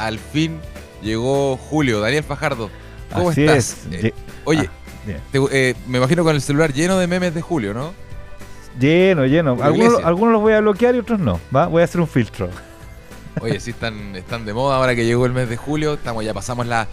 Al fin llegó julio. Daniel Fajardo, ¿cómo estás? Eh, oye, ah, eh, me imagino con el celular lleno de memes de julio, ¿no? Lleno, lleno. Algunos, algunos, los voy a bloquear y otros no. ¿va? Voy a hacer un filtro. Oye, sí están, están de moda ahora que llegó el mes de julio, estamos ya pasamos la,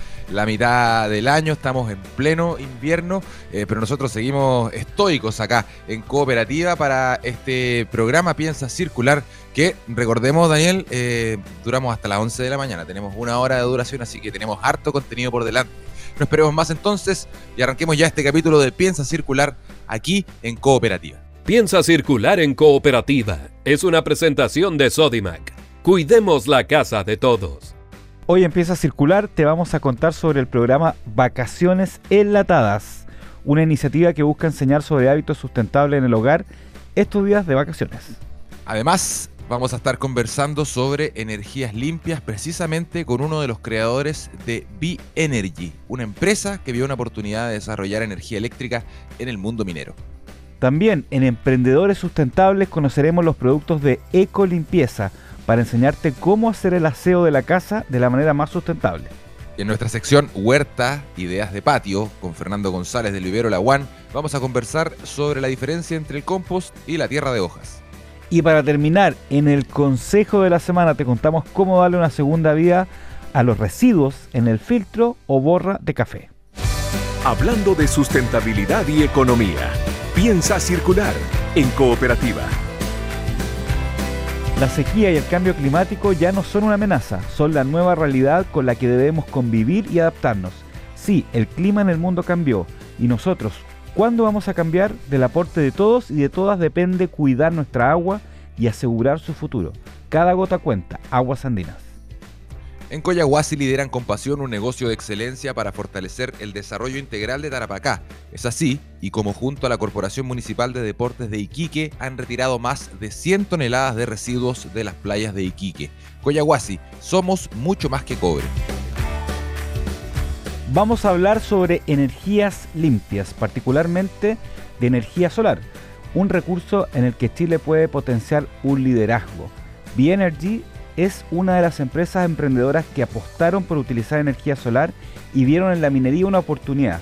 mitad del año, estamos en pleno invierno, eh, pero nosotros seguimos estoicos acá en cooperativa para este programa Piensa Circular, que recordemos Daniel, eh, duramos hasta las 11 de la mañana, tenemos una hora de duración, así que tenemos harto contenido por delante. No esperemos más entonces y arranquemos ya este capítulo de Piensa Circular aquí en cooperativa. Piensa Circular en cooperativa es una presentación de Sodimac Cuidemos la casa de todos. Hoy empieza a circular, te vamos a contar sobre el programa Vacaciones Enlatadas, una iniciativa que busca enseñar sobre hábitos sustentables en el hogar estos días de vacaciones. Además, vamos a estar conversando sobre energías limpias precisamente con uno de los creadores de B-Energy, una empresa que vio una oportunidad de desarrollar energía eléctrica en el mundo minero. También en Emprendedores Sustentables conoceremos los productos de Ecolimpieza, para enseñarte cómo hacer el aseo de la casa de la manera más sustentable. En nuestra sección Huerta, Ideas de Patio, con Fernando González del Vivero La One, vamos a conversar sobre la diferencia entre el compost y la tierra de hojas. Y para terminar, en el consejo de la semana te contamos cómo darle una segunda vida a los residuos en el filtro o borra de café. Hablando de sustentabilidad y economía, piensa circular en cooperativa. La sequía y el cambio climático ya no son una amenaza, son la nueva realidad con la que debemos convivir y adaptarnos. Sí, el clima en el mundo cambió y nosotros, ¿cuándo vamos a cambiar? Del aporte de todos y de todas depende cuidar nuestra agua y asegurar su futuro. Cada gota cuenta, aguas andinas. En Coyahuasi lideran con pasión un negocio de excelencia para fortalecer el desarrollo integral de Tarapacá. Es así, y como junto a la Corporación Municipal de Deportes de Iquique han retirado más de 100 toneladas de residuos de las playas de Iquique. Coyahuasi, somos mucho más que cobre. Vamos a hablar sobre energías limpias, particularmente de energía solar, un recurso en el que Chile puede potenciar un liderazgo. B-Energy es una de las empresas emprendedoras que apostaron por utilizar energía solar y vieron en la minería una oportunidad.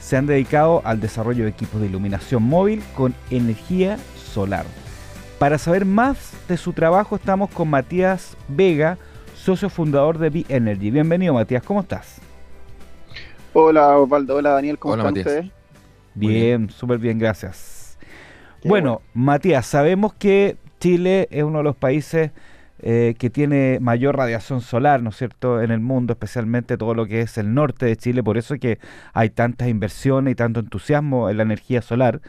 Se han dedicado al desarrollo de equipos de iluminación móvil con energía solar. Para saber más de su trabajo estamos con Matías Vega, socio fundador de B-Energy. Bienvenido Matías, ¿cómo estás? Hola Osvaldo, hola Daniel, ¿cómo están ustedes? Bien, súper bien, gracias. Bueno, Matías, sabemos que Chile es uno de los países eh, que tiene mayor radiación solar, ¿no es cierto?, en el mundo, especialmente todo lo que es el norte de Chile, por eso es que hay tantas inversiones y tanto entusiasmo en la energía solar.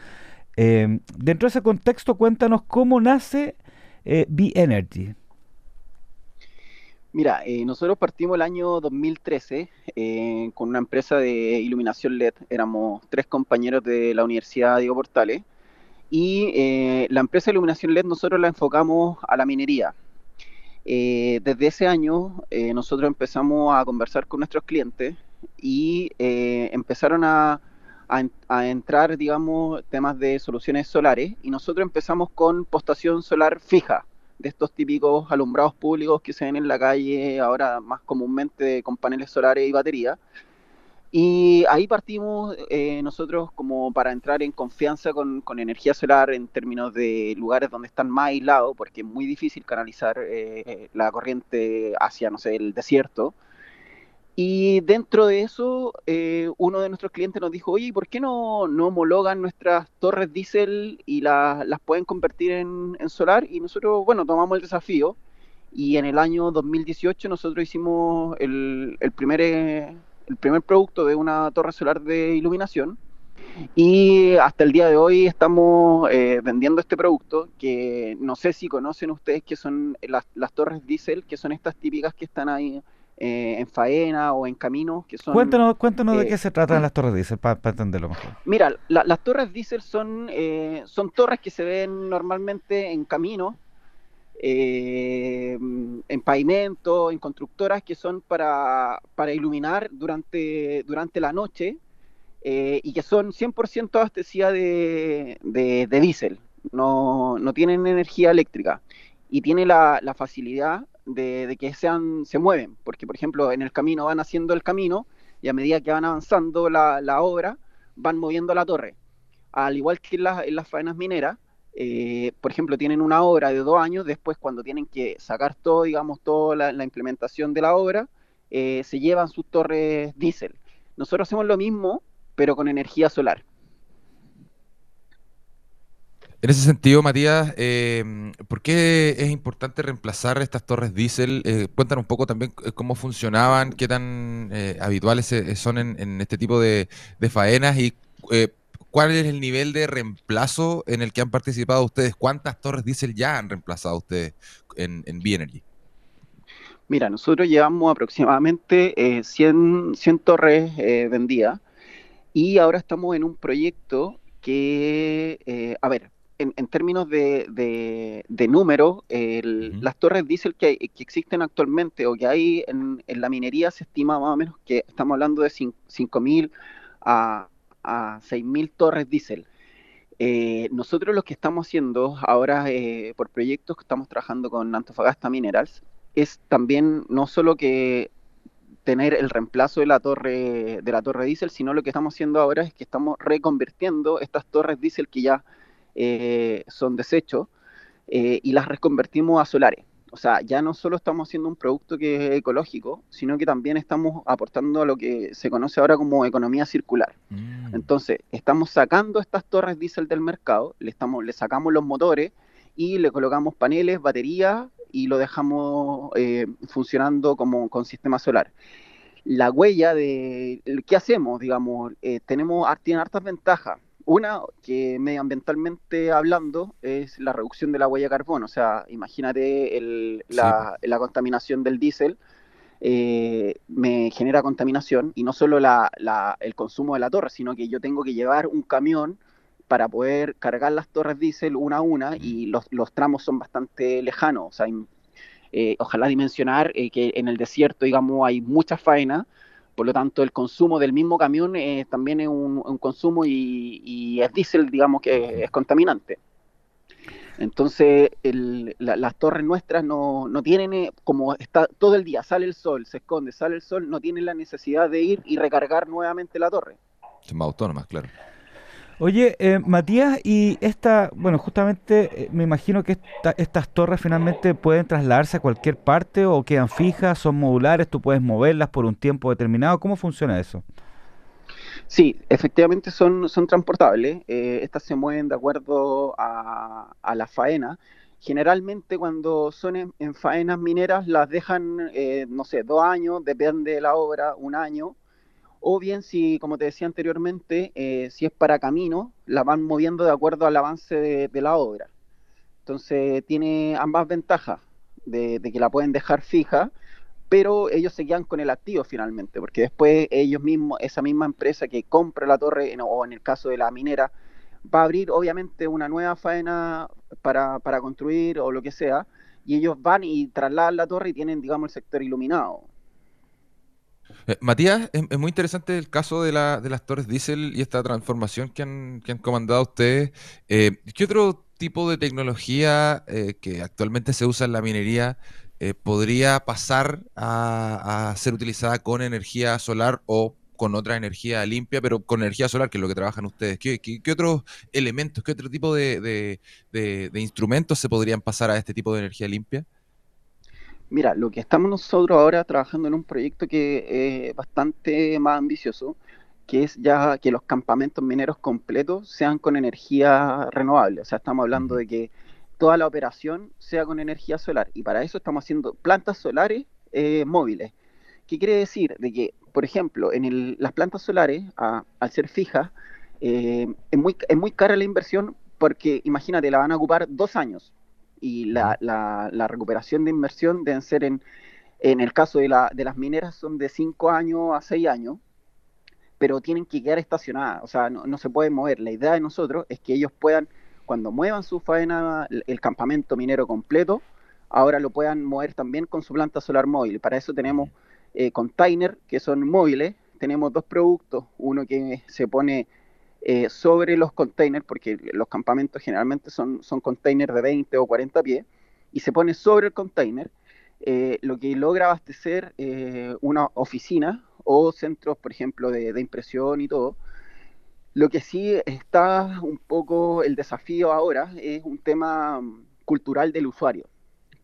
Eh, dentro de ese contexto, cuéntanos cómo nace eh, B-Energy. Mira, nosotros partimos el año 2013 con una empresa de iluminación LED. Éramos tres compañeros de la Universidad Diego Portales. Y la empresa de iluminación LED nosotros la enfocamos a la minería. Eh, desde ese año eh, nosotros empezamos a conversar con nuestros clientes y eh, empezaron a, entrar, digamos, temas de soluciones solares y nosotros empezamos con postación solar fija, de estos típicos alumbrados públicos que se ven en la calle ahora más comúnmente con paneles solares y baterías. Y ahí partimos eh, nosotros como para entrar en confianza con, energía solar en términos de lugares donde están más aislados, porque es muy difícil canalizar eh, la corriente hacia, no sé, el desierto. Y dentro de eso, eh, uno de nuestros clientes nos dijo, oye, ¿por qué no, no homologan nuestras torres diésel y las pueden convertir en, solar? Y nosotros, bueno, tomamos el desafío y en el año 2018 nosotros hicimos el, el primer el primer producto de una torre solar de iluminación. Y hasta el día de hoy estamos eh, vendiendo este producto que no sé si conocen ustedes que son las, torres diésel, que son estas típicas que están ahí eh, en faena o en camino. Que son, cuéntanos cuéntanos de eh, qué se tratan las torres diésel para entenderlo mejor. Mira, las torres diésel son, son torres que se ven normalmente en camino, en pavimento, en constructoras que son para, para iluminar durante, durante la noche y que son 100% abastecidas de, de, de diésel, no, no, tienen energía eléctrica y tiene la, la facilidad de, que sean, se mueven, porque por ejemplo en el camino van haciendo el camino y a medida que van avanzando la, la obra van moviendo la torre. Al igual que en, en las faenas mineras, eh, por ejemplo, tienen una obra de dos años, después cuando tienen que sacar todo, digamos, toda la, implementación de la obra, eh, se llevan sus torres diésel. Nosotros hacemos lo mismo, pero con energía solar. En ese sentido, Matías, eh, ¿por qué es importante reemplazar estas torres diésel? Eh, cuéntanos un poco también cómo funcionaban, qué tan habituales son en, este tipo de, faenas y cuál es el nivel de reemplazo en el que han participado ustedes. ¿Cuántas torres diésel ya han reemplazado ustedes en, en B-Energy? Mira, nosotros llevamos aproximadamente 100, 100 torres vendidas y ahora estamos en un proyecto que, a ver, en, términos de, de, números, las torres diésel que, que, existen actualmente o que hay en, la minería se estima más o menos que estamos hablando de 5.000 a, a 6.000 torres diésel. Eh, nosotros lo que estamos haciendo ahora eh, por proyectos que estamos trabajando con Antofagasta Minerals es también no solo que tener el reemplazo de la torre de la torre diésel, sino lo que estamos haciendo ahora es que estamos reconvirtiendo estas torres diésel que ya eh, son desechos eh, y las reconvertimos a solares. O sea, ya no solo estamos haciendo un producto que es ecológico, sino que también estamos aportando a lo que se conoce ahora como economía circular. Mm. Entonces, estamos sacando estas torres diésel del mercado, le, estamos, le sacamos los motores y le colocamos paneles, baterías y lo dejamos eh, funcionando como con sistema solar. La huella de qué hacemos, digamos, tenemos tiene hartas ventajas. Una, que medioambientalmente hablando, es la reducción de la huella de carbono. O sea, imagínate la, contaminación del diésel. Eh, me genera contaminación y no solo el consumo de la torre, sino que yo tengo que llevar un camión para poder cargar las torres diésel una a una y los, tramos son bastante lejanos. O sea, eh, ojalá dimensionar eh, que en el desierto, digamos, hay mucha faena por lo tanto, el consumo del mismo camión eh, también es un, consumo y, es diésel, digamos, que es, contaminante. Entonces, las torres nuestras no, tienen, eh, como está todo el día, sale el sol, se esconde, sale el sol, no tienen la necesidad de ir y recargar nuevamente la torre. Son más autónomas, claro. Oye, eh, Matías, y esta, bueno, justamente eh, me imagino que estas torres finalmente pueden trasladarse a cualquier parte o quedan fijas, son modulares, tú puedes moverlas por un tiempo determinado. ¿Cómo funciona eso? Sí, efectivamente son, son transportables. Eh, estas se mueven de acuerdo a, la faena. Generalmente cuando son en, faenas mineras las dejan, no sé, dos años, depende de la obra, un año o bien si, como te decía anteriormente, eh, si es para camino, la van moviendo de acuerdo al avance de, la obra. Entonces tiene ambas ventajas, de, que la pueden dejar fija, pero ellos se quedan con el activo finalmente, porque después ellos mismos, esa misma empresa que compra la torre, o en el caso de la minera, va a abrir obviamente una nueva faena para, para construir o lo que sea, y ellos van y trasladan la torre y tienen, digamos, el sector iluminado. Eh, Matías, es, muy interesante el caso de, la, de las torres diésel y esta transformación que han, comandado ustedes. Eh, ¿Qué otro tipo de tecnología eh, que actualmente se usa en la minería podría pasar a, ser utilizada con energía solar o con otra energía limpia, pero con energía solar, que es lo que trabajan ustedes? ¿Qué, otros elementos, qué otro tipo de instrumentos se podrían pasar a este tipo de energía limpia? Mira, lo que estamos nosotros ahora trabajando en un proyecto que es bastante más ambicioso, que es ya que los campamentos mineros completos sean con energía renovable. O sea, estamos hablando de que toda la operación sea con energía solar. Y para eso estamos haciendo plantas solares eh, móviles. ¿Qué quiere decir? De que, por ejemplo, en las plantas solares, al ser fijas, eh, es, muy, es muy cara la inversión porque, imagínate, la van a ocupar dos años y la, la, recuperación de inversión deben ser en En el caso de, la, de las mineras son de 5 años a 6 años, pero tienen que quedar estacionadas, o sea, no, se pueden mover. La idea de nosotros es que ellos puedan, cuando muevan su faena, el campamento minero completo, ahora lo puedan mover también con su planta solar móvil. Para eso tenemos eh, containers que son móviles, tenemos dos productos, uno que se pone eh, sobre los containers, porque los campamentos generalmente son, son containers de 20 o 40 pies, y se pone sobre el container, eh, lo que logra abastecer una oficina o centros, por ejemplo, de, impresión y todo. Lo que sí está un poco el desafío ahora es un tema cultural del usuario,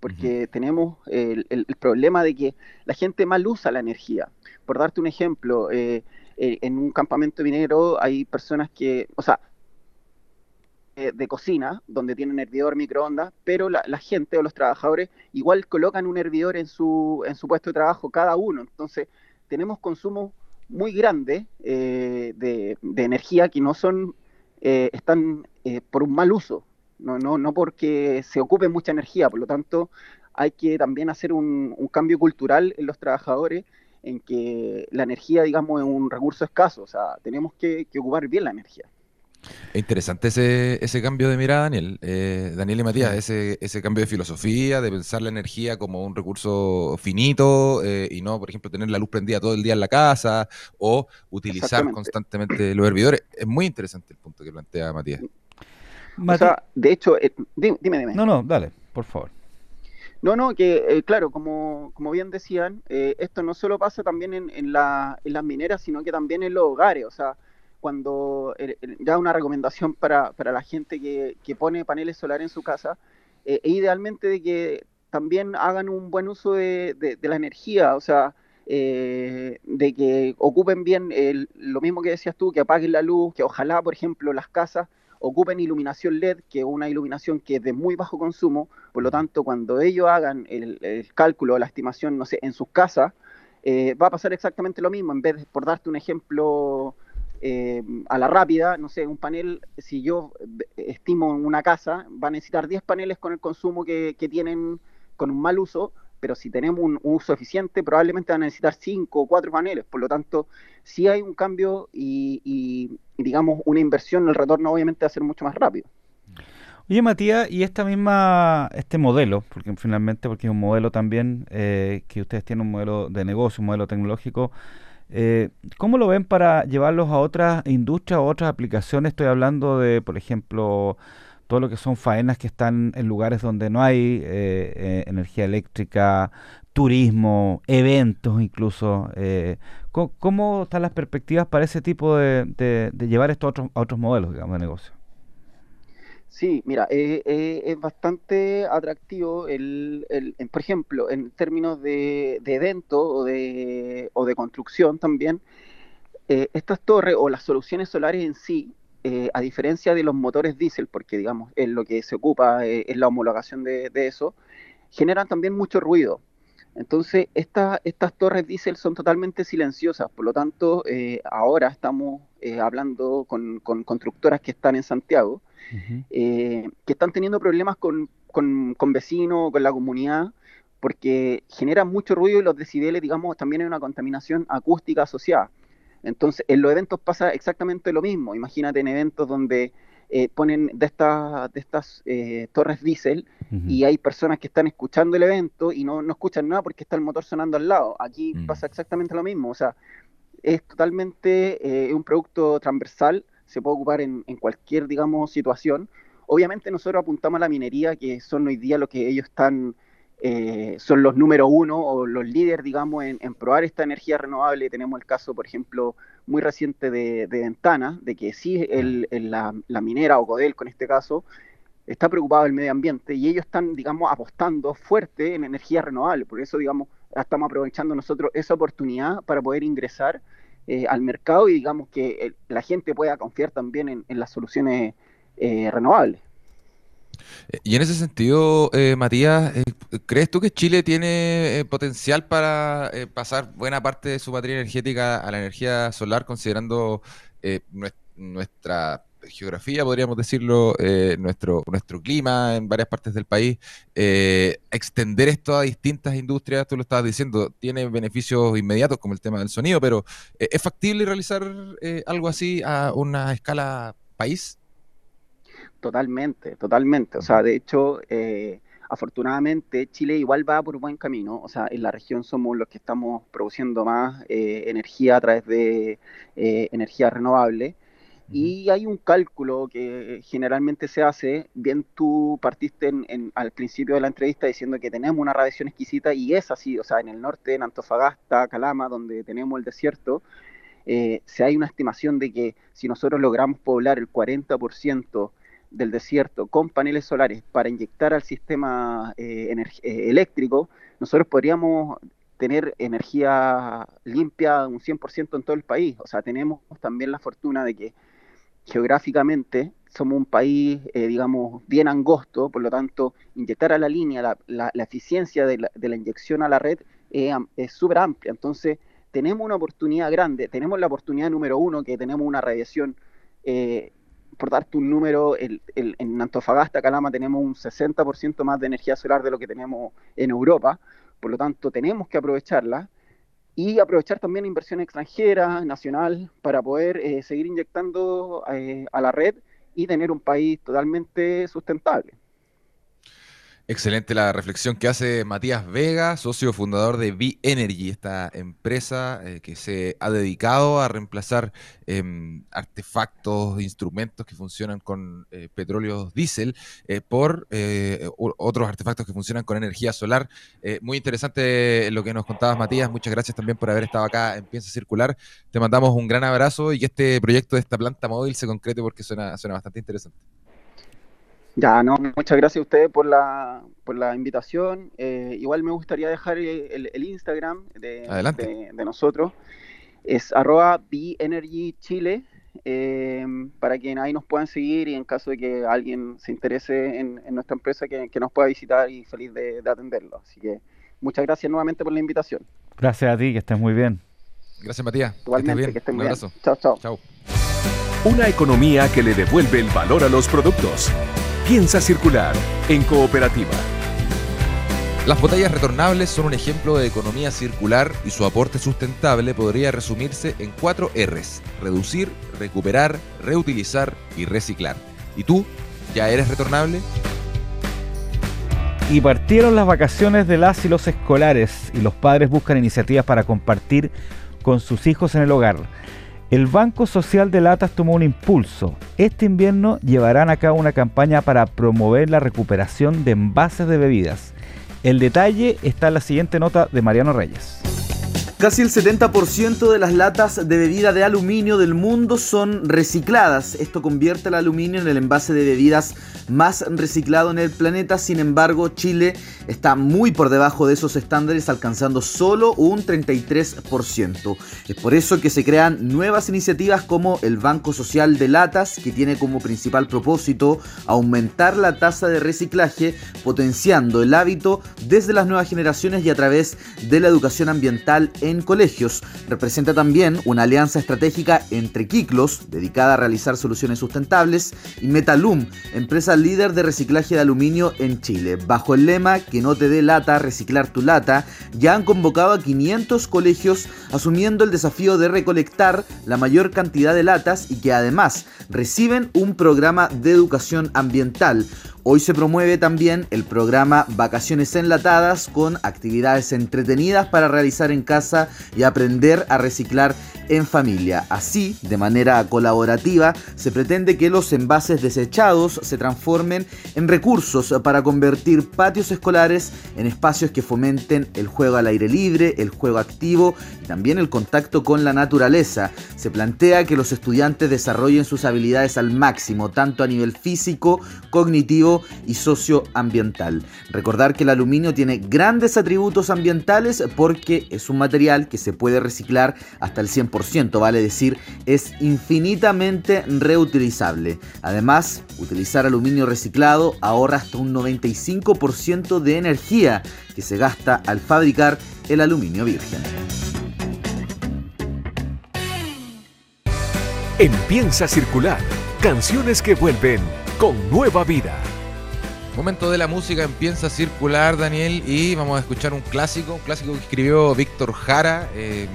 porque tenemos el, problema de que la gente mal usa la energía. Por darte un ejemplo, eh, eh, en un campamento minero hay personas que, o sea, eh, de cocina, donde tienen hervidor, microondas, pero la, gente o los trabajadores igual colocan un hervidor en su, en su puesto de trabajo cada uno. Entonces, tenemos consumo muy grande eh, de, energía que no son, eh, están por un mal uso, no, no, no porque se ocupe mucha energía, por lo tanto hay que también hacer un, cambio cultural en los trabajadores en que la energía, digamos, es un recurso escaso, o sea, tenemos que ocupar bien la energía. Es interesante ese, ese cambio de mirada, Daniel. Eh, Daniel y Matías, ese, ese cambio de filosofía, de pensar la energía como un recurso finito eh, y no, por ejemplo, tener la luz prendida todo el día en la casa o utilizar constantemente los hervidores. Es muy interesante el punto que plantea Matías. O sea, de hecho, eh, dime, dime, No, no, dale, por favor. No, no, que claro, como, como bien decían, esto no solo pasa también en, en, la, en las mineras, sino que también en los hogares. O sea, cuando ya una recomendación para, para la gente que, que, pone paneles solares en su casa, eh, e idealmente de que también hagan un buen uso de, de, la energía, o sea, eh, de que ocupen bien lo mismo que decías tú, que apaguen la luz, que ojalá, por ejemplo, las casas ocupen iluminación LED, que es una iluminación que es de muy bajo consumo, por lo tanto, cuando ellos hagan el, el cálculo la estimación, no sé, en sus casas, eh, va a pasar exactamente lo mismo, en vez de, por darte un ejemplo eh, a la rápida, no sé, un panel, si yo estimo en una casa, va a necesitar 10 paneles con el consumo que, tienen con un mal uso, pero si tenemos un, uso eficiente, probablemente van a necesitar 5 o 4 paneles. Por lo tanto, si hay un cambio y, digamos, una inversión, el retorno obviamente va a ser mucho más rápido. Oye, Matías, y esta misma, este modelo, porque finalmente, porque es un modelo también, eh, que ustedes tienen un modelo de negocio, un modelo tecnológico, eh, ¿Cómo lo ven para llevarlos a otras industrias o otras aplicaciones? Estoy hablando de, por ejemplo, todo lo que son faenas que están en lugares donde no hay eh, eh, energía eléctrica, turismo, eventos incluso. ¿cómo, están las perspectivas para ese tipo de, llevar esto a otros, a otros modelos digamos, de negocio? Sí, mira, eh, eh, es bastante atractivo, el, por ejemplo, en términos de, de evento o de, o de construcción también, eh, estas torres o las soluciones solares en sí, a diferencia de los motores diésel, porque digamos, en lo que se ocupa es la homologación de, de, eso, generan también mucho ruido. Entonces, estas torres diésel son totalmente silenciosas, por lo tanto, ahora estamos hablando con, con constructoras que están en Santiago, eh, que están teniendo problemas con, con, con vecinos, con la comunidad, porque generan mucho ruido y los decibeles, digamos, también hay una contaminación acústica asociada. Entonces, en los eventos pasa exactamente lo mismo. Imagínate en eventos donde eh, ponen de, estas de estas eh, torres diésel y hay personas que están escuchando el evento y no, no escuchan nada porque está el motor sonando al lado. Aquí mm. pasa exactamente lo mismo. O sea, es totalmente un producto transversal se puede ocupar en, cualquier, digamos, situación. Obviamente nosotros apuntamos a la minería, que son hoy día lo que ellos están, eh, son los número uno o los líderes, digamos, en, probar esta energía renovable. Tenemos el caso, por ejemplo, muy reciente de, Ventana, de que sí el, la, minera o Codelco en este caso está preocupado del medio ambiente y ellos están, digamos, apostando fuerte en energía renovable. Por eso, digamos, estamos aprovechando nosotros esa oportunidad para poder ingresar eh, al mercado y digamos que eh, la gente pueda confiar también en, las soluciones eh, renovables. Y en ese sentido, Matías, ¿crees tú que Chile tiene potencial para pasar buena parte de su batería energética a la energía solar, considerando nuestra geografía, podríamos decirlo, eh, nuestro, nuestro clima en varias partes del país, eh, extender esto a distintas industrias, tú lo estabas diciendo, tiene beneficios inmediatos como el tema del sonido, pero ¿es factible realizar algo así a una escala país? Totalmente, totalmente. O sea, de hecho, afortunadamente Chile igual va por buen camino, o sea, en la región somos los que estamos produciendo más eh, energía a través de eh, energía renovable. Y hay un cálculo que generalmente se hace, bien tú partiste en, al principio de la entrevista diciendo que tenemos una radiación exquisita y es así, o sea, en el norte, en Antofagasta, Calama, donde tenemos el desierto, eh, se hay una estimación de que si nosotros logramos poblar el 40% del desierto con paneles solares para inyectar al sistema eh, eh, eléctrico, nosotros podríamos tener energía limpia un 100% en todo el país. O sea, tenemos también la fortuna de que geográficamente somos un país, eh, digamos, bien angosto, por lo tanto, inyectar a la línea, la, eficiencia de la, inyección a la red es súper amplia. Entonces, tenemos una oportunidad grande, tenemos la oportunidad número uno, que tenemos una radiación por darte un número, en Antofagasta, Calama, tenemos un 60% más de energía solar de lo que tenemos en Europa, por lo tanto tenemos que aprovecharla y aprovechar también inversión extranjera, nacional, para poder eh, seguir inyectando eh, a la red y tener un país totalmente sustentable. Excelente la reflexión que hace Matías Vega, socio fundador de V-Energy, esta empresa eh, que se ha dedicado a reemplazar em, artefactos, instrumentos que funcionan con eh, petróleo diésel eh, por otros artefactos que funcionan con energía solar. muy interesante lo que nos contabas, Matías. Muchas gracias también por haber estado acá en Piensa Circular. Te mandamos un gran abrazo y que este proyecto de esta planta móvil se concrete porque suena bastante interesante. Ya, no, muchas gracias a ustedes por la, por la invitación. Eh, igual me gustaría dejar el, Instagram de, de, nosotros. Es arroba Chile, eh, para que ahí nos puedan seguir y en caso de que alguien se interese en, nuestra empresa, que, nos pueda visitar y feliz de, atenderlo. Así que muchas gracias nuevamente por la invitación. Gracias a ti, que estés muy bien. Gracias, Matías. Igualmente, que, estés muy bien. Chao, chao. Chao. Una economía que le devuelve el valor a los productos. Piensa circular en cooperativa. Las botellas retornables son un ejemplo de economía circular y su aporte sustentable podría resumirse en cuatro Rs. Reducir, recuperar, reutilizar y reciclar. ¿Y tú? ¿Ya eres retornable? Y partieron las vacaciones de las y los escolares y los padres buscan iniciativas para compartir con sus hijos en el hogar. El Banco Social de Latas tomó un impulso. Este invierno llevarán a cabo una campaña para promover la recuperación de envases de bebidas. El detalle está en la siguiente nota de Mariano Reyes. Casi el 70% de las latas de bebida de aluminio del mundo son recicladas. Esto convierte el aluminio en el envase de bebidas más reciclado en el planeta. Sin embargo, Chile está muy por debajo de esos estándares, alcanzando solo un 33%. Es por eso que se crean nuevas iniciativas como el Banco Social de Latas, que tiene como principal propósito aumentar la tasa de reciclaje, potenciando el hábito desde las nuevas generaciones y a través de la educación ambiental en en colegios. Representa también una alianza estratégica entre Kiklos, dedicada a realizar soluciones sustentables, y Metalum, empresa líder de reciclaje de aluminio en Chile. Bajo el lema Que no te dé lata, reciclar tu lata, ya han convocado a 500 colegios asumiendo el desafío de recolectar la mayor cantidad de latas y que además reciben un programa de educación ambiental. Hoy se promueve también el programa Vacaciones Enlatadas con actividades entretenidas para realizar en casa y aprender a reciclar en familia. Así, de manera colaborativa, se pretende que los envases desechados se transformen en recursos para convertir patios escolares en espacios que fomenten el juego al aire libre, el juego activo y también el contacto con la naturaleza. Se plantea que los estudiantes desarrollen sus habilidades al máximo, tanto a nivel físico, cognitivo y socioambiental. Recordar que el aluminio tiene grandes atributos ambientales porque es un material que se puede reciclar hasta el 100% vale decir, es infinitamente reutilizable. Además, utilizar aluminio reciclado ahorra hasta un 95% de energía que se gasta al fabricar el aluminio virgen. En Piensa Circular Canciones que vuelven con nueva vida. Momento de la música empieza a circular, Daniel, y vamos a escuchar un clásico, un clásico que escribió Víctor Jara. Eh,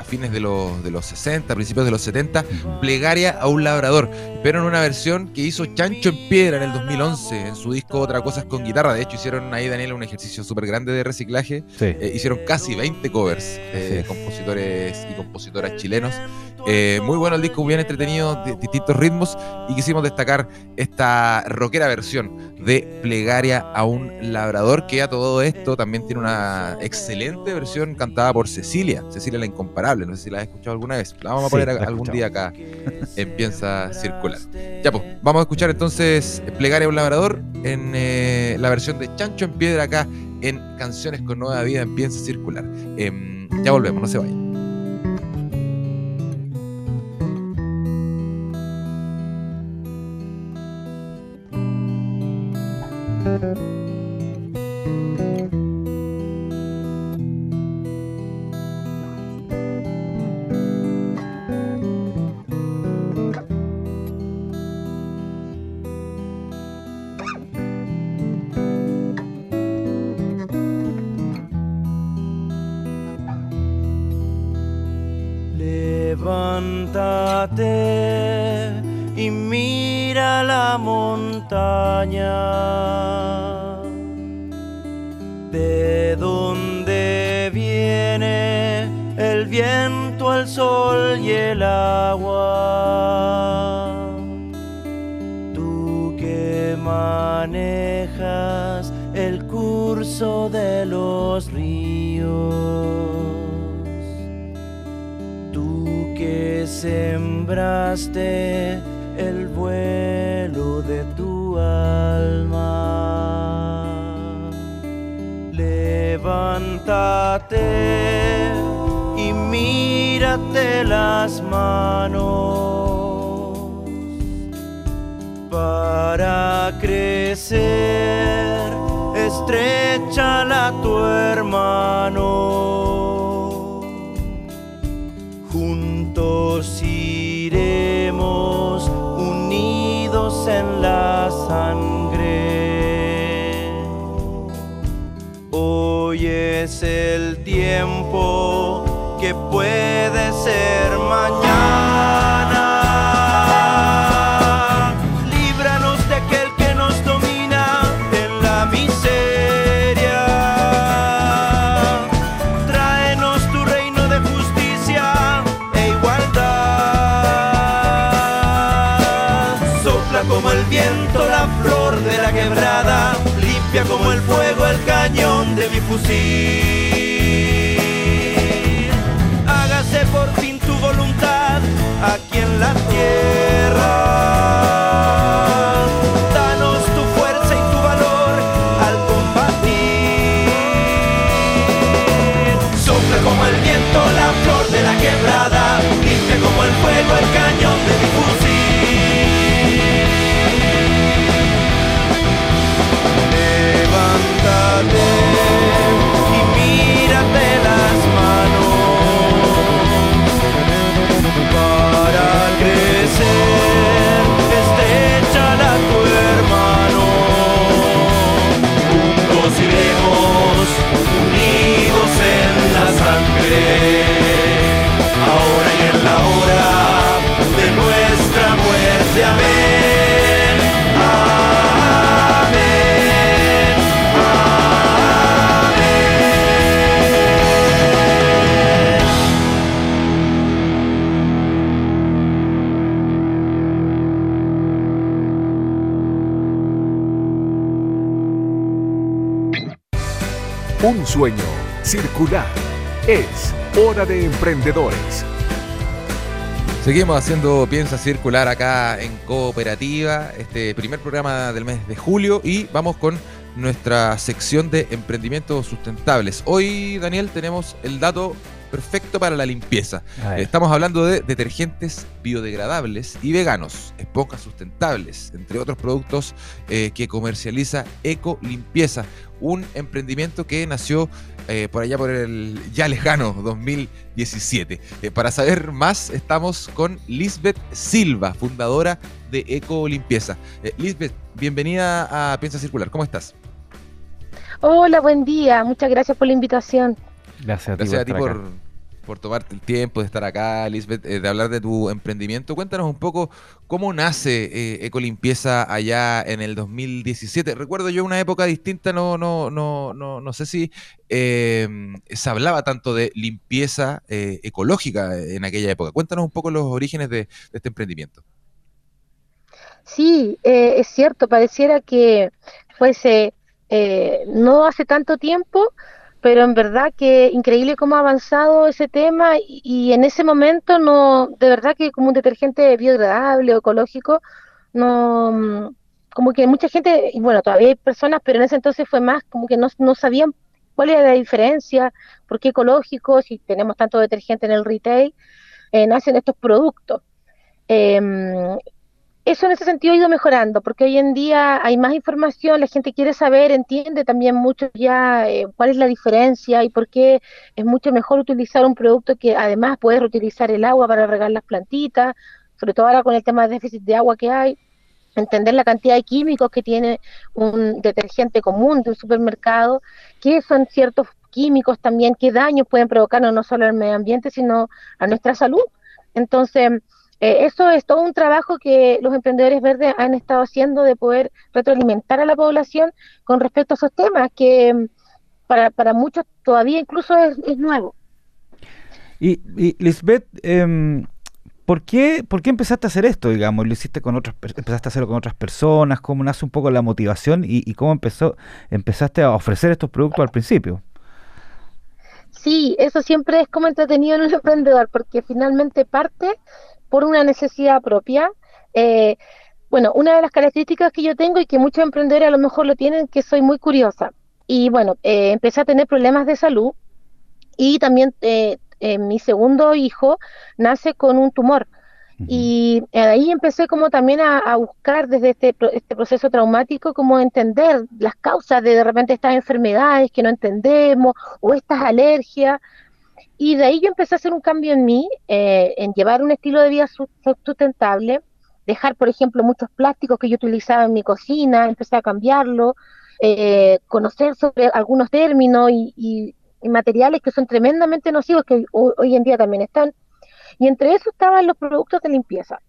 a fines de los, de los 60, principios de los 70, Plegaria a un labrador, pero en una versión que hizo Chancho en Piedra en el 2011, en su disco Otra Cosa es con guitarra. De hecho, hicieron ahí, Daniel, un ejercicio súper grande de reciclaje. Eh, hicieron casi 20 covers de compositores y compositoras chilenos. Eh, muy bueno el disco, muy bien entretenido, de distintos ritmos, y quisimos destacar esta rockera versión de Plegaria a un labrador, que a todo esto también tiene una excelente versión cantada por Cecilia, Cecilia la Incomparable no sé si la has escuchado alguna vez. La vamos a poner algún día acá en Piensa Circular. Ya pues, vamos a escuchar entonces Plegaria a un labrador en eh, la versión de Chancho en Piedra acá en Canciones con Nueva Vida en Piensa Circular. Em, ya volvemos, no se vayan. Iremos unidos en la sangre. Hoy es el tiempo que puede ser mañana. Mi fusil. Hágase por fin tu voluntad aquí en la tierra. Un sueño circular. Es hora de emprendedores. Seguimos haciendo Piensa Circular acá en Cooperativa, este primer programa del mes de julio y vamos con nuestra sección de emprendimientos sustentables. Hoy, Daniel, tenemos el dato perfecto para la limpieza. Estamos hablando de detergentes biodegradables y veganos, esponjas sustentables, entre otros productos eh, que comercializa Eco Limpieza, un emprendimiento que nació eh, por allá por el ya lejano 2017. Eh, para saber más, estamos con Lisbeth Silva, fundadora de Eco Limpieza. Eh, Lisbeth, bienvenida a Piensa Circular. ¿Cómo estás? Hola, buen día. Muchas gracias por la invitación. Gracias a ti, Gracias a ti por, por, tomarte el tiempo de estar acá, Lisbeth, eh, de hablar de tu emprendimiento. Cuéntanos un poco cómo nace eh, Ecolimpieza allá en el 2017. Recuerdo yo una época distinta, no, no, no, no, no sé si eh, se hablaba tanto de limpieza eh, ecológica en aquella época. Cuéntanos un poco los orígenes de, de este emprendimiento. Sí, eh, es cierto, pareciera que fuese eh, no hace tanto tiempo, pero en verdad que increíble cómo ha avanzado ese tema y, y en ese momento no, de verdad que como un detergente biodegradable o ecológico, no, mm, como que mucha gente, y bueno, todavía hay personas, pero en ese entonces fue más como que no, no sabían cuál era la diferencia, por qué ecológico, si tenemos tanto detergente en el retail, eh, nacen estos productos. Em, eso en ese sentido ha ido mejorando, porque hoy en día hay más información, la gente quiere saber, entiende también mucho ya eh, cuál es la diferencia y por qué es mucho mejor utilizar un producto que además puede reutilizar el agua para regar las plantitas, sobre todo ahora con el tema de déficit de agua que hay, entender la cantidad de químicos que tiene un detergente común de un supermercado, qué son ciertos químicos también, qué daños pueden provocar no solo al medio ambiente, sino a nuestra salud. Entonces, eh, eso es todo un trabajo que los emprendedores verdes han estado haciendo de poder retroalimentar a la población con respecto a esos temas que mm, para, para muchos todavía incluso es, es nuevo. Y, y Lisbeth, em, ¿por, qué, ¿por qué empezaste a hacer esto, digamos? ¿Lo hiciste con otras, empezaste a hacerlo con otras personas? ¿Cómo nace un poco la motivación y, y cómo empezó, empezaste a ofrecer estos productos al principio? Sí, eso siempre es como entretenido en un emprendedor, porque finalmente parte por una necesidad propia. Eh, bueno, una de las características que yo tengo y que muchos emprendedores a lo mejor lo tienen, que soy muy curiosa. Y bueno, eh, empecé a tener problemas de salud y también eh, eh, mi segundo hijo nace con un tumor. Y ahí empecé como también a, a buscar desde este, este proceso traumático, como entender las causas de de repente estas enfermedades que no entendemos o estas alergias. Y de ahí yo empecé a hacer un cambio en mí, eh, en llevar un estilo de vida su- sustentable, dejar, por ejemplo, muchos plásticos que yo utilizaba en mi cocina, empecé a cambiarlo, eh, conocer sobre algunos términos y, materiales que son tremendamente nocivos, que hoy, en día también están. Y entre eso estaban los productos de limpieza.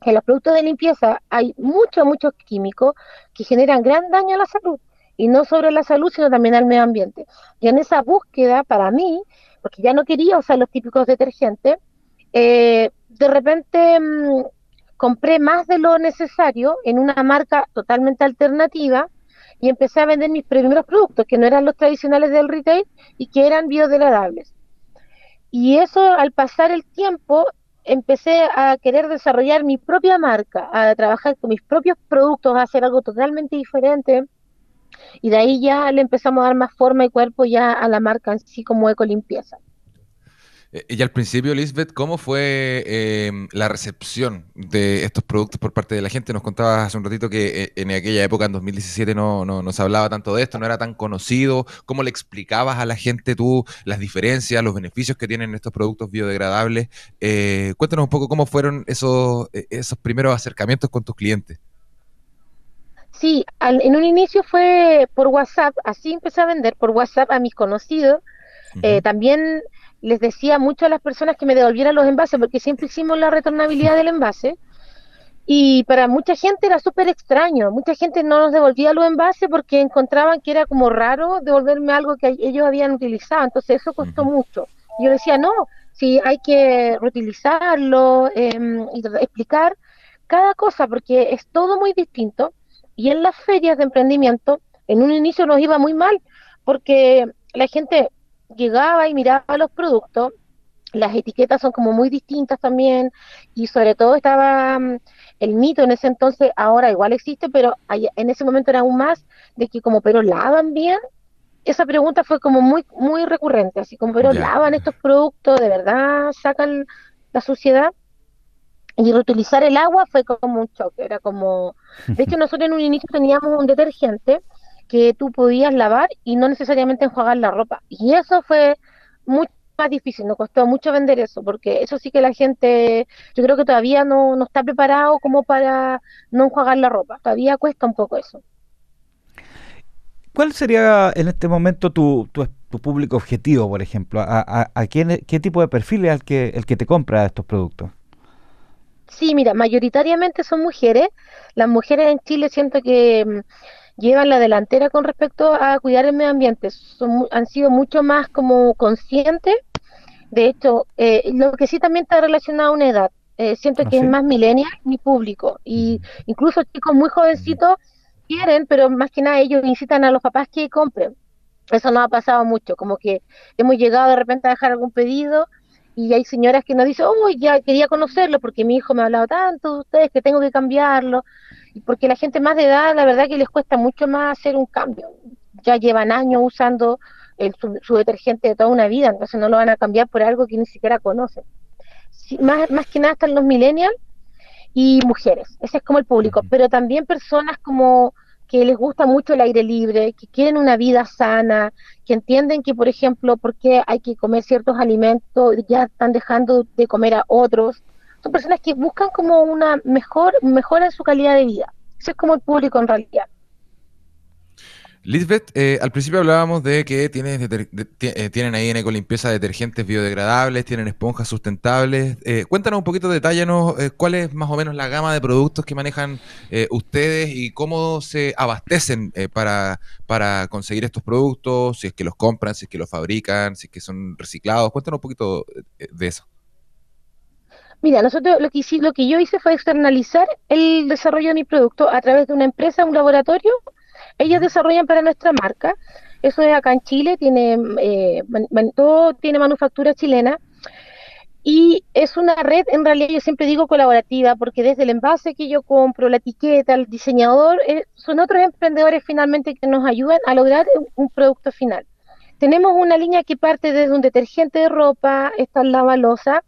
En los productos de limpieza hay muchos, muchos químicos que generan gran daño a la salud. Y no solo a la salud, sino también al medio ambiente. Y en esa búsqueda, para mí, porque ya no quería usar los típicos detergentes, eh, de repente mm, compré más de lo necesario en una marca totalmente alternativa y empecé a vender mis primeros productos, que no eran los tradicionales del retail y que eran biodegradables. Y eso, al pasar el tiempo, empecé a querer desarrollar mi propia marca, a trabajar con mis propios productos, a hacer algo totalmente diferente. Y de ahí ya le empezamos a dar más forma y cuerpo ya a la marca en sí como ecolimpieza. Eh, Y al principio, Lisbeth, ¿cómo fue eh, la recepción de estos productos por parte de la gente? Nos contabas hace un ratito que eh, en aquella época, en 2017, no, no, no se hablaba tanto de esto, no era tan conocido. ¿Cómo le explicabas a la gente tú las diferencias, los beneficios que tienen estos productos biodegradables? Eh, cuéntanos un poco cómo fueron esos, esos primeros acercamientos con tus clientes. Sí, al- en un inicio fue por WhatsApp, así empecé a vender por WhatsApp a mis conocidos. Eh, también les decía mucho a las personas que me devolvieran los envases, porque siempre hicimos la retornabilidad del envase. Y para mucha gente era súper extraño. Mucha gente no nos devolvía los envases porque encontraban que era como raro devolverme algo que ellos habían utilizado. Entonces eso costó mucho. Yo decía, no, si hay que reutilizarlo em, y explicar cada cosa, porque es todo muy distinto. Y en las ferias de emprendimiento, en un inicio nos iba muy mal, porque la gente llegaba y miraba los productos, las etiquetas son como muy distintas también, y sobre todo estaba mm, el mito en ese entonces, ahora igual existe, pero en ese momento era aún más, de que como, pero lavan bien, esa pregunta fue como muy, muy recurrente, así como, pero lavan estos productos, de verdad sacan la suciedad. Y reutilizar el agua fue como un choque, era como, de hecho nosotros en un inicio teníamos un detergente que tú podías lavar y no necesariamente enjuagar la ropa. Y eso fue mucho más difícil, nos costó mucho vender eso, porque eso sí que la gente, yo creo que todavía no, no está preparado como para no enjuagar la ropa, todavía cuesta un poco eso. ¿Cuál sería en este momento tu, tu, público objetivo, por ejemplo? ¿A, a, quién, qué tipo de perfil es el que, el que te compra estos productos? Sí, mira, mayoritariamente son mujeres. Las mujeres en Chile siento que mm, llevan la delantera con respecto a cuidar el medio ambiente. Son, han sido mucho más como conscientes. De hecho, eh, lo que sí también está relacionado a una edad. Eh, siento ah, que es más millennial mi público. Y incluso chicos muy jovencitos quieren, pero más que nada ellos incitan a los papás que compren. Eso no ha pasado mucho, como que hemos llegado de repente a dejar algún pedido y hay señoras que nos dicen, oh, ya quería conocerlo porque mi hijo me ha hablado tanto de ustedes que tengo que cambiarlo. Y porque la gente más de edad, la verdad que les cuesta mucho más hacer un cambio. Ya llevan años usando el, su, detergente de toda una vida, entonces no lo van a cambiar por algo que ni siquiera conocen. más, más que nada están los millennials y mujeres, ese es como el público, pero también personas como que les gusta mucho el aire libre, que quieren una vida sana, que entienden que, por ejemplo, porque hay que comer ciertos alimentos, ya están dejando de comer a otros. Son personas que buscan como una mejor mejora en su calidad de vida. Ese es como el público en realidad. Lisbeth, eh, al principio hablábamos de que eh, tienen ahí en Ecolimpieza detergentes biodegradables, tienen esponjas sustentables. Eh, cuéntanos un poquito, detállanos cuál es más o menos la gama de productos que manejan ustedes y cómo se abastecen para, para conseguir estos productos, si es que los compran, si es que los fabrican, si es que son reciclados. Cuéntanos un poquito de eso. Mira, nosotros lo que, lo que yo hice fue externalizar el desarrollo de mi producto a través de una empresa, un laboratorio ellos desarrollan para nuestra marca. Eso es acá en Chile, tiene eh, todo tiene manufactura chilena. Y es una red, en realidad yo siempre digo colaborativa, porque desde el envase que yo compro, la etiqueta, el diseñador, eh, son otros emprendedores finalmente que nos ayudan a lograr un, producto final. Tenemos una línea que parte desde un detergente de ropa, está la balosa,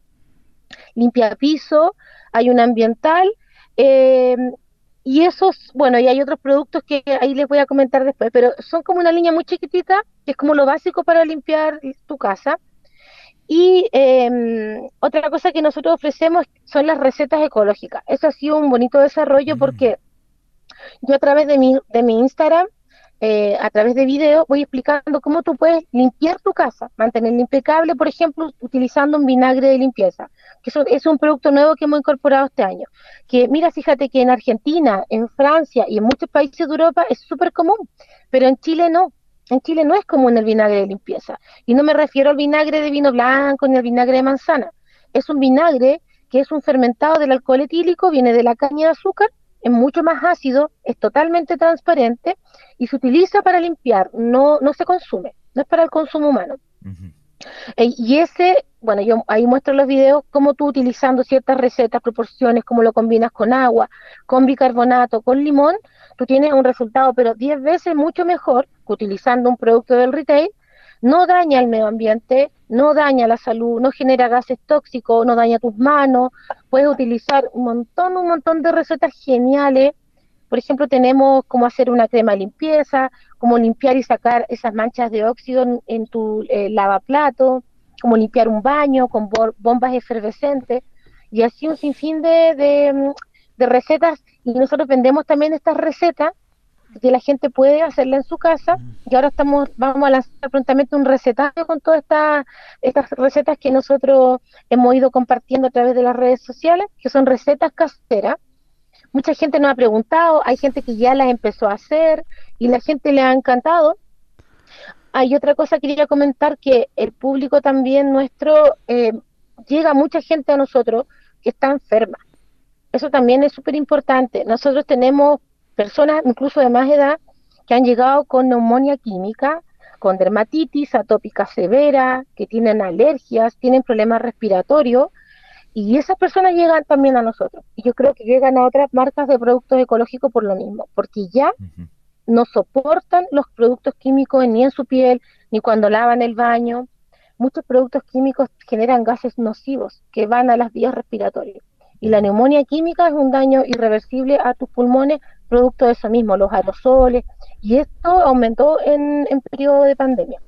limpia piso, hay un ambiental, eh, y esos, bueno, y hay otros productos que ahí les voy a comentar después, pero son como una línea muy chiquitita, que es como lo básico para limpiar tu casa. Y em, otra cosa que nosotros ofrecemos son las recetas ecológicas. Eso ha sido un bonito desarrollo mm. porque yo a través de mi, de mi Instagram eh, a través de video voy explicando cómo tú puedes limpiar tu casa, mantenerla impecable, por ejemplo, utilizando un vinagre de limpieza, que es un producto nuevo que hemos incorporado este año. Que mira, fíjate que en Argentina, en Francia y en muchos países de Europa es súper común, pero en Chile no. En Chile no es común el vinagre de limpieza. Y no me refiero al vinagre de vino blanco ni al vinagre de manzana. Es un vinagre que es un fermentado del alcohol etílico, viene de la caña de azúcar es mucho más ácido, es totalmente transparente y se utiliza para limpiar, no, no se consume, no es para el consumo humano. Eh, y ese, bueno, yo ahí muestro los videos, cómo tú utilizando ciertas recetas, proporciones, cómo lo combinas con agua, con bicarbonato, con limón, tú tienes un resultado, pero 10 veces mucho mejor que utilizando un producto del retail no daña el medio ambiente, no daña la salud, no genera gases tóxicos, no daña tus manos, puedes utilizar un montón, un montón de recetas geniales. Por ejemplo, tenemos cómo hacer una crema de limpieza, cómo limpiar y sacar esas manchas de óxido en, tu eh, lavaplato, cómo limpiar un baño con bombas efervescentes, y así un sinfín de, de recetas. Y nosotros vendemos también estas recetas que la gente puede hacerla en su casa y ahora estamos vamos a lanzar prontamente un recetario con todas estas estas recetas que nosotros hemos ido compartiendo a través de las redes sociales, que son recetas caseras. Mucha gente nos ha preguntado, hay gente que ya las empezó a hacer y la gente le ha encantado. Hay otra cosa que quería comentar que el público también nuestro eh, llega mucha gente a nosotros que está enferma. Eso también es súper importante. Nosotros tenemos personas incluso de más edad que han llegado con neumonía química, con dermatitis atópica severa, que tienen alergias, tienen problemas respiratorios, y esas personas llegan también a nosotros. Y yo creo que llegan a otras marcas de productos ecológicos por lo mismo, porque ya no soportan los productos químicos ni en su piel, ni cuando lavan el baño. Muchos productos químicos generan gases nocivos que van a las vías respiratorias. Y la neumonía química es un daño irreversible a tus pulmones producto de eso mismo, los aerosoles, y esto aumentó en, en periodo de pandemia.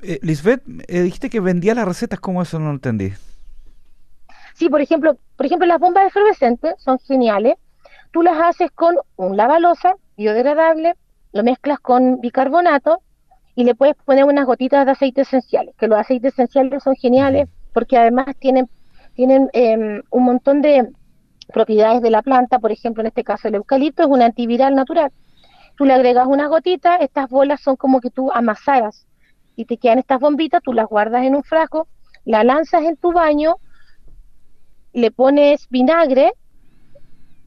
Eh, Lisbeth, eh, dijiste que vendía las recetas, ¿cómo eso no lo entendí? Sí, por ejemplo, por ejemplo, las bombas efervescentes son geniales. Tú las haces con un lavalosa biodegradable, lo mezclas con bicarbonato y le puedes poner unas gotitas de aceite esenciales, que los aceites esenciales son geniales porque además tienen, tienen em, un montón de propiedades de la planta, por ejemplo, en este caso el eucalipto es un antiviral natural. Tú le agregas unas gotitas, estas bolas son como que tú amasaras y te quedan estas bombitas, tú las guardas en un frasco, la lanzas en tu baño, le pones vinagre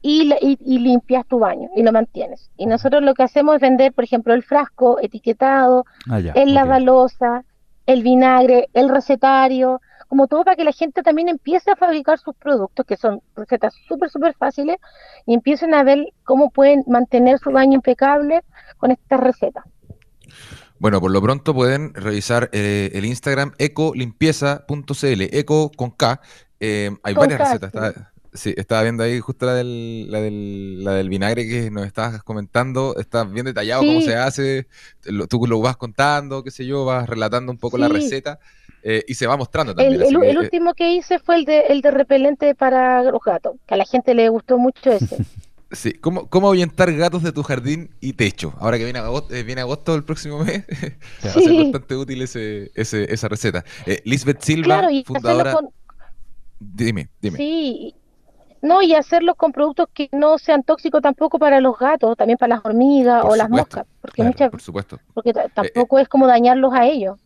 y, y, limpias tu baño y lo mantienes. Y nosotros lo que hacemos es vender, por ejemplo, el frasco etiquetado, ah, el lavalosa, el vinagre, el recetario, como todo para que la gente también empiece a fabricar sus productos, que son recetas súper, súper fáciles, y empiecen a ver cómo pueden mantener su baño impecable con estas recetas. Bueno, por lo pronto pueden revisar eh, el Instagram ecolimpieza.cl, eco con K. Eh, hay varias recetas. sí, estaba viendo ahí justo la del, la del, la del vinagre que nos estabas comentando. Está bien detallado cómo se hace. tú lo vas contando, qué sé yo, vas relatando un poco la receta. Eh, y se va mostrando también. El, el, último que hice fue el de, el de repelente para los gatos, que a la gente le gustó mucho ese. Sí, ¿Cómo, ¿cómo ahuyentar gatos de tu jardín y techo? Ahora que viene agosto, eh, viene agosto el próximo mes, va a ser bastante útil ese, ese, esa receta. Eh, Lisbeth Silva, fundadora... Dime, dime. Sí, no, y hacerlo con productos que no sean tóxicos tampoco para los gatos, también para las hormigas o las moscas. Porque muchas, por supuesto. Porque eh, tampoco es como dañarlos a ellos.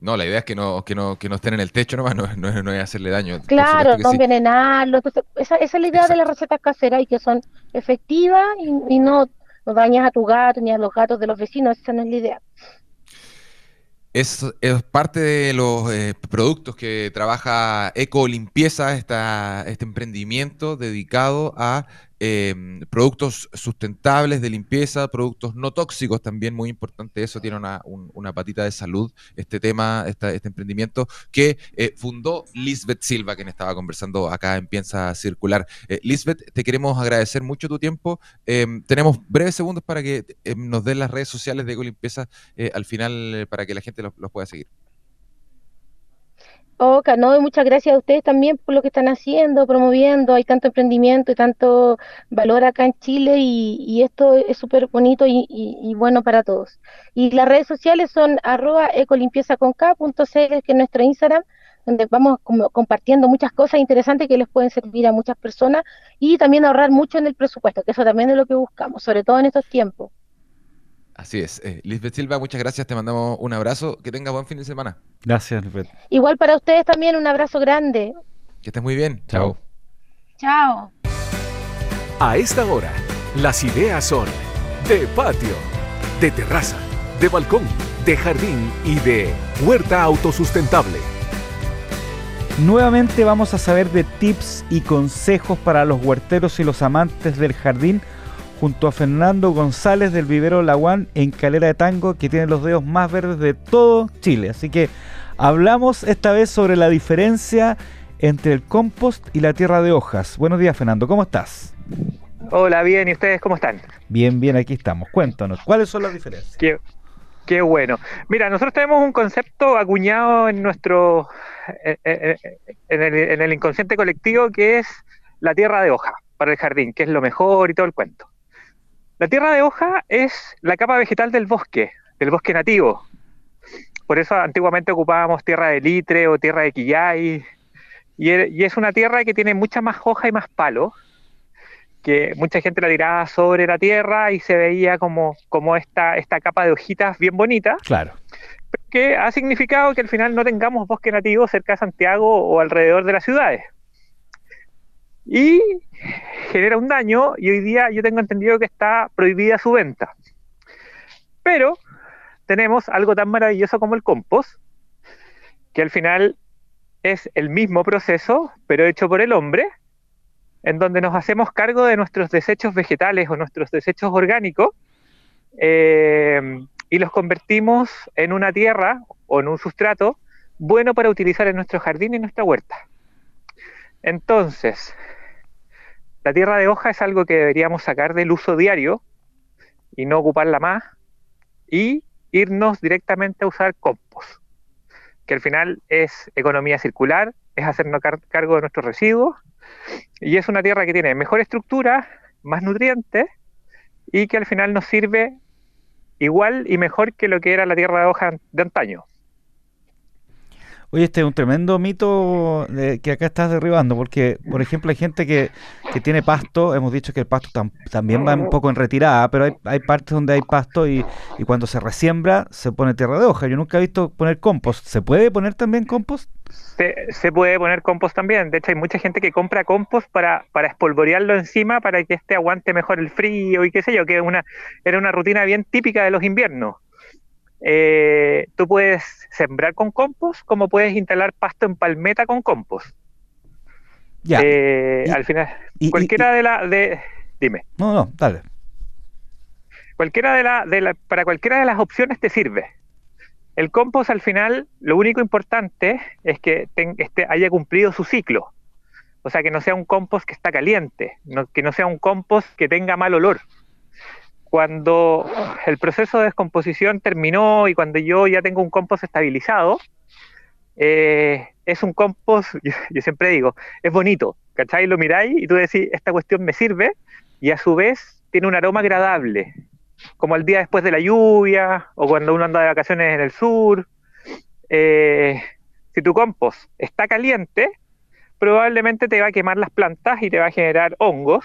No, la idea es que no, que no, que no estén en el techo nomás, no, no, no es hacerle daño. Claro, no envenenarlo. esa, esa, es la idea de las recetas caseras y que son efectivas y, no, no dañas a tu gato ni a los gatos de los vecinos, esa no es la idea. Es, es, parte de los eh, productos que trabaja Eco Limpieza, esta, este emprendimiento dedicado a Em, productos sustentables de limpieza, productos no tóxicos, también muy importante eso, tiene una, una patita de salud este tema, este emprendimiento que eh, fundó Lisbeth Silva, quien estaba conversando acá en Piensa Circular. Eh, Lisbeth, te queremos agradecer mucho tu tiempo. Em, tenemos breves segundos para que em, nos den las redes sociales de Ecolimpieza eh, al final para que la gente los pueda seguir. Oh, no, muchas gracias a ustedes también por lo que están haciendo, promoviendo. Hay tanto emprendimiento y tanto valor acá en Chile y, esto es súper bonito y, bueno para todos. Y las redes sociales son arroba que es nuestro Instagram, donde vamos compartiendo muchas cosas interesantes que les pueden servir a muchas personas y también ahorrar mucho en el presupuesto, que eso también es lo que buscamos, sobre todo en estos tiempos. Así es. Eh, Lisbeth Silva, muchas gracias. Te mandamos un abrazo. Que tengas buen fin de semana. Gracias, Lisbeth. Igual para ustedes también un abrazo grande. Que estés muy bien. Chao. Chao. A esta hora, las ideas son de patio, de terraza, de balcón, de jardín y de huerta autosustentable. Nuevamente vamos a saber de tips y consejos para los huerteros y los amantes del jardín junto a Fernando González del vivero Laguán en Calera de Tango, que tiene los dedos más verdes de todo Chile. Así que hablamos esta vez sobre la diferencia entre el compost y la tierra de hojas. Buenos días, Fernando, ¿cómo estás? Hola, bien, ¿y ustedes cómo están? Bien, bien, aquí estamos. Cuéntanos, ¿cuáles son las diferencias? Qué, bueno. Mira, nosotros tenemos un concepto acuñado en nuestro, eh, eh, eh, en el, en el inconsciente colectivo que es la tierra de hoja para el jardín, que es lo mejor y todo el cuento. La tierra de hoja es la capa vegetal del bosque, del bosque nativo. Por eso antiguamente ocupábamos tierra de litre o tierra de quillay. Y, es una tierra que tiene mucha más hoja y más palo, que mucha gente la tiraba sobre la tierra y se veía como, como esta, esta capa de hojitas bien bonita. Claro. Que ha significado que al final no tengamos bosque nativo cerca de Santiago o alrededor de las ciudades y genera un daño y hoy día yo tengo entendido que está prohibida su venta. Pero tenemos algo tan maravilloso como el compost, que al final es el mismo proceso, pero hecho por el hombre, en donde nos hacemos cargo de nuestros desechos vegetales o nuestros desechos orgánicos eh, y los convertimos en una tierra o en un sustrato bueno para utilizar en nuestro jardín y nuestra huerta. Entonces, la tierra de hoja es algo que deberíamos sacar del uso diario y no ocuparla más y irnos directamente a usar compost, que al final es economía circular, es hacernos cargo de nuestros residuos y es una tierra que tiene mejor estructura, más nutrientes y que al final nos sirve igual y mejor que lo que era la tierra de hoja de antaño. Oye, este es un tremendo mito que acá estás derribando, porque, por ejemplo, hay gente que, que tiene pasto, hemos dicho que el pasto también va un poco en retirada, pero hay, hay partes donde hay pasto y, y, cuando se resiembra se pone tierra de hoja. Yo nunca he visto poner compost. ¿Se puede poner también compost? Se, puede poner compost también. De hecho, hay mucha gente que compra compost para, para espolvorearlo encima para que este aguante mejor el frío y qué sé yo, que una, era una rutina bien típica de los inviernos. Eh, tú puedes sembrar con compost como puedes instalar pasto en palmeta con compost. Ya. Eh, al final, cualquiera de la... De, dime. No, no, dale. Cualquiera de la, de la, para cualquiera de las opciones te sirve. El compost al final, lo único importante es que este, haya cumplido su ciclo. O sea, que no sea un compost que está caliente, que no sea un compost que tenga mal olor cuando el proceso de descomposición terminó y cuando yo ya tengo un compost estabilizado, eh, es un compost, yo, siempre digo, es bonito, ¿cachai? Lo miráis y tú decís, esta cuestión me sirve y a su vez tiene un aroma agradable, como el día después de la lluvia o cuando uno anda de vacaciones en el sur. Eh, si tu compost está caliente, probablemente te va a quemar las plantas y te va a generar hongos.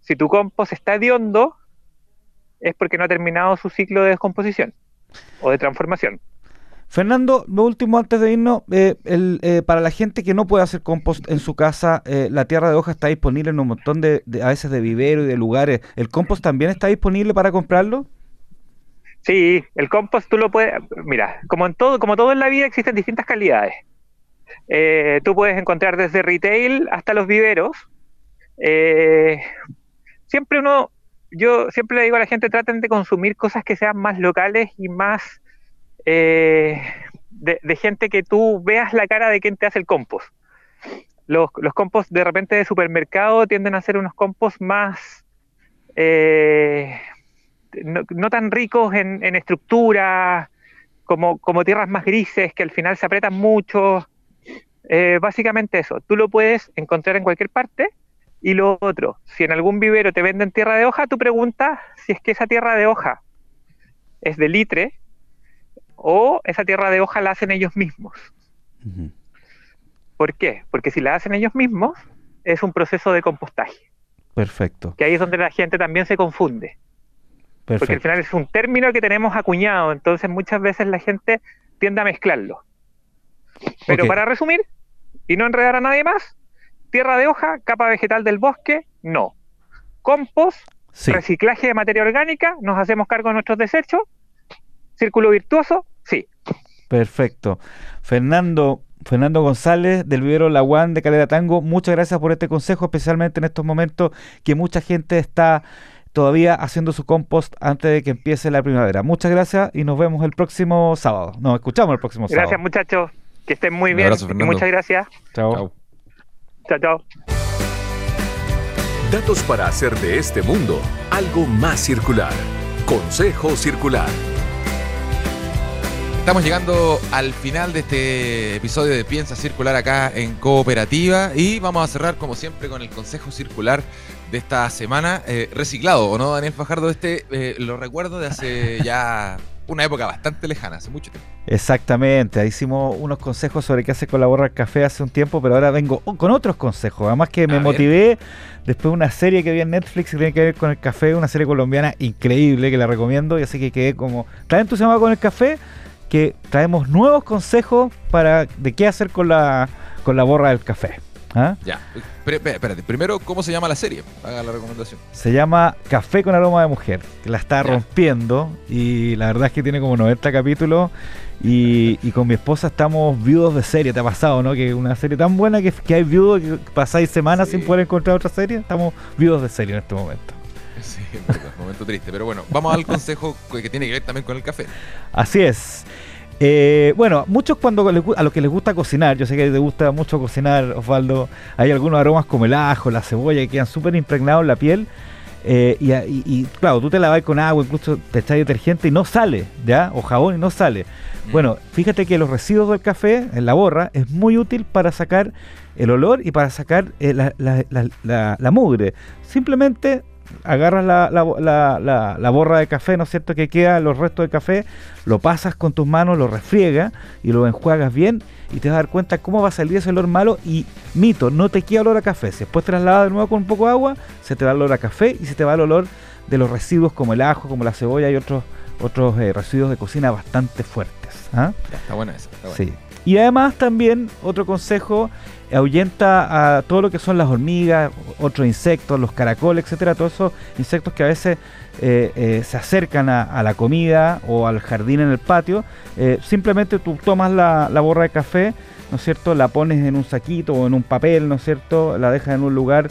Si tu compost está hediondo, es porque no ha terminado su ciclo de descomposición o de transformación. Fernando, lo último antes de irnos, eh, eh, para la gente que no puede hacer compost en su casa, eh, la tierra de hoja está disponible en un montón de, a veces de vivero y de lugares. ¿El compost también está disponible para comprarlo? Sí, el compost tú lo puedes, mira, como en todo, como todo en la vida existen distintas calidades. tú puedes encontrar desde retail hasta los viveros. siempre uno yo siempre le digo a la gente, traten de consumir cosas que sean más locales y más eh, de, gente que tú veas la cara de quien te hace el compost. Los, los compost de repente de supermercado tienden a ser unos compost más... Eh, no, tan ricos en, estructura, como, como, tierras más grises que al final se apretan mucho. Eh, básicamente eso, tú lo puedes encontrar en cualquier parte y lo otro, si en algún vivero te venden tierra de hoja, tú preguntas si es que esa tierra de hoja es de litre o esa tierra de hoja la hacen ellos mismos. ¿Por qué? Porque si la hacen ellos mismos, es un proceso de compostaje. Perfecto. Que ahí es donde la gente también se confunde. Perfecto. Porque al final es un término que tenemos acuñado, entonces muchas veces la gente tiende a mezclarlo. Pero para resumir, y no enredar a nadie más, Tierra de hoja, capa vegetal del bosque, no. Compost, reciclaje de materia orgánica, nos hacemos cargo de nuestros desechos. Círculo virtuoso, sí. Perfecto. Fernando, Fernando González del vivero Laguán de Calera Tango, muchas gracias por este consejo, especialmente en estos momentos que mucha gente está todavía haciendo su compost antes de que empiece la primavera. Muchas gracias y nos vemos el próximo sábado. Nos escuchamos el próximo sábado. Gracias muchachos, que estén muy bien. muchas gracias. Chao. Chao, chao. Datos para hacer de este mundo algo más circular. Consejo Circular. Estamos llegando al final de este episodio de Piensa Circular acá en Cooperativa y vamos a cerrar como siempre con el Consejo Circular de esta semana. Eh, reciclado, ¿o no, Daniel Fajardo? Este eh, lo recuerdo de hace ya una época bastante lejana, hace mucho tiempo. Exactamente, hicimos unos consejos sobre qué hacer con la borra del café hace un tiempo, pero ahora vengo con otros consejos. Además que me motivé después de una serie que vi en Netflix que tiene que ver con el café, una serie colombiana increíble que la recomiendo y así que quedé como tan entusiasmado con el café que traemos nuevos consejos para de qué hacer con la, con la borra del café. ¿Ah? Ya. espérate, primero, ¿cómo se llama la serie? Haga la recomendación. Se llama Café con aroma de mujer, que la está rompiendo y la verdad es que tiene como 90 capítulos y, con mi esposa estamos viudos de serie, ¿te ha pasado, no? Que una serie tan buena que, que hay viudos que pasáis semanas sin poder encontrar otra serie, estamos viudos de serie en este momento. Sí, un momento triste, pero bueno, vamos al consejo que tiene que ver también con el café. Así es. Eh, bueno, muchos cuando a los que les gusta cocinar, yo sé que te gusta mucho cocinar, Osvaldo, hay algunos aromas como el ajo, la cebolla que quedan súper impregnados en la piel. Eh, y, claro, tú te lavas con agua, incluso te echas detergente y no sale, ¿ya? O jabón y no sale. Mm. Bueno, fíjate que los residuos del café, en la borra, es muy útil para sacar el olor y para sacar eh, la, mugre. Simplemente agarras la, borra de café, ¿no es cierto?, que queda los restos de café, lo pasas con tus manos, lo refriegas y lo enjuagas bien y te vas a dar cuenta cómo va a salir ese olor malo y mito, no te queda olor a café. Si después trasladas de nuevo con un poco de agua, se te va el olor a café y se te va el olor de los residuos como el ajo, como la cebolla y otros otros eh, residuos de cocina bastante fuertes. ¿ah? Está buena esa. Sí. Y además también otro consejo ahuyenta a todo lo que son las hormigas, otros insectos, los caracoles, etcétera, todos esos insectos que a veces eh, eh, se acercan a, la comida o al jardín en el patio. Eh, simplemente tú tomas la, borra de café, ¿no es cierto? La pones en un saquito o en un papel, ¿no es cierto? La dejas en un lugar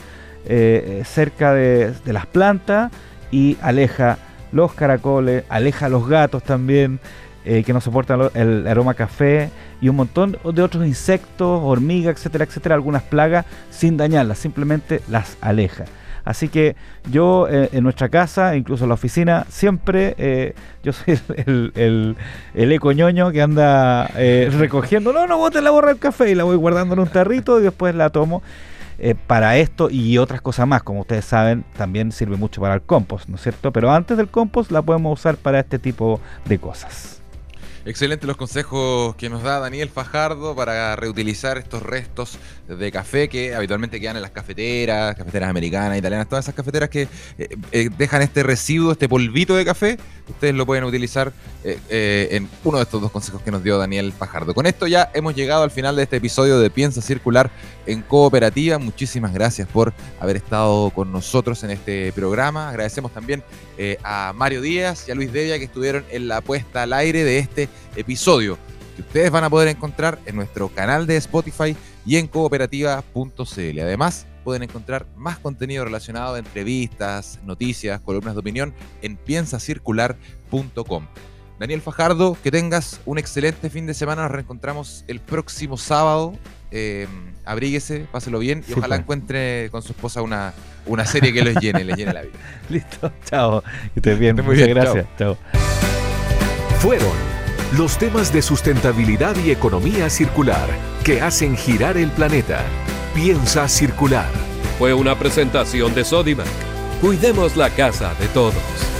cerca de, las plantas y aleja los caracoles, aleja los gatos también. Que no soportan el aroma café y un montón de otros insectos, hormigas, etcétera, etcétera, algunas plagas sin dañarlas, simplemente las aleja. Así que yo eh, en nuestra casa, incluso en la oficina, siempre eh, yo soy el, el, ecoñoño que anda recogiendo, no, no bote la borra del café y la voy guardando en un tarrito y después la tomo. para esto y otras cosas más, como ustedes saben, también sirve mucho para el compost, ¿no es cierto? Pero antes del compost la podemos usar para este tipo de cosas. Excelente los consejos que nos da Daniel Fajardo para reutilizar estos restos de café que habitualmente quedan en las cafeteras, cafeteras americanas, italianas, todas esas cafeteras que eh, eh, dejan este residuo, este polvito de café. Ustedes lo pueden utilizar eh, en uno de estos dos consejos que nos dio Daniel Fajardo. Con esto ya hemos llegado al final de este episodio de Piensa Circular en Cooperativa. Muchísimas gracias por haber estado con nosotros en este programa. Agradecemos también a Mario Díaz y a Luis Devia que estuvieron en la puesta al aire de este episodio que ustedes van a poder encontrar en nuestro canal de Spotify y en cooperativa.cl. Además, pueden encontrar más contenido relacionado a entrevistas, noticias, columnas de opinión en piensacircular.com. Daniel Fajardo, que tengas un excelente fin de semana. Nos reencontramos el próximo sábado. Eh, abríguese, páselo bien y ojalá encuentre con su esposa una, una serie que les llene, les llene la vida. Listo, chao. Que estés bien. Muchas gracias. chao. Fueron los temas de sustentabilidad y economía circular que hacen girar el planeta. Piensa circular. Fue una presentación de Sodimac. Cuidemos la casa de todos.